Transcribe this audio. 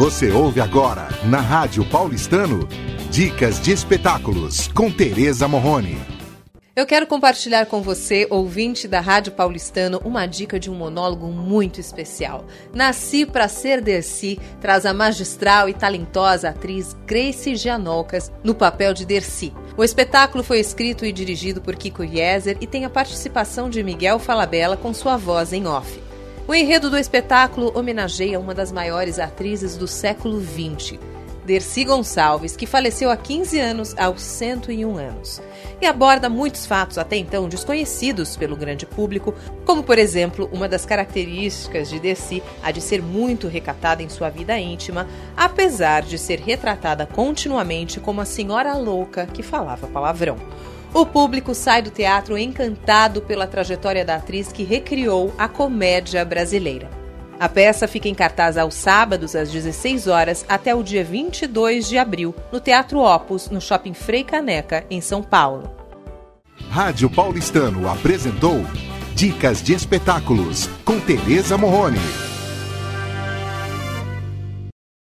Você ouve agora, na Rádio Paulistano, Dicas de Espetáculos, com Tereza Morrone. Eu quero compartilhar com você, ouvinte da Rádio Paulistano, uma dica de um monólogo muito especial. Nasci para ser Dercy traz a magistral e talentosa atriz Grace Gianolcas no papel de Dercy. O espetáculo foi escrito e dirigido por Kiko Yeser e tem a participação de Miguel Falabella com sua voz em off. O enredo do espetáculo homenageia uma das maiores atrizes do século XX, Dercy Gonçalves, que faleceu há 15 anos aos 101 anos. E aborda muitos fatos até então desconhecidos pelo grande público, como por exemplo, uma das características de Dercy, a de ser muito recatada em sua vida íntima, apesar de ser retratada continuamente como a senhora louca que falava palavrão. O público sai do teatro encantado pela trajetória da atriz que recriou a comédia brasileira. A peça fica em cartaz aos sábados às 16 horas até o dia 22 de abril, no Teatro Opus, no Shopping Frei Caneca, em São Paulo. Rádio Paulistano apresentou Dicas de Espetáculos com Tereza Morrone.